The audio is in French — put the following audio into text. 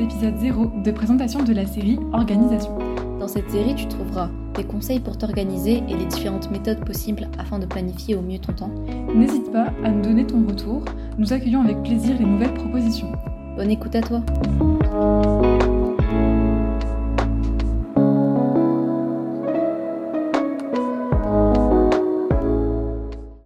Épisode 0 de présentation de la série Organisation. Dans cette série, tu trouveras des conseils pour t'organiser et les différentes méthodes possibles afin de planifier au mieux ton temps. N'hésite pas à nous donner ton retour, nous accueillons avec plaisir les nouvelles propositions. Bonne écoute à toi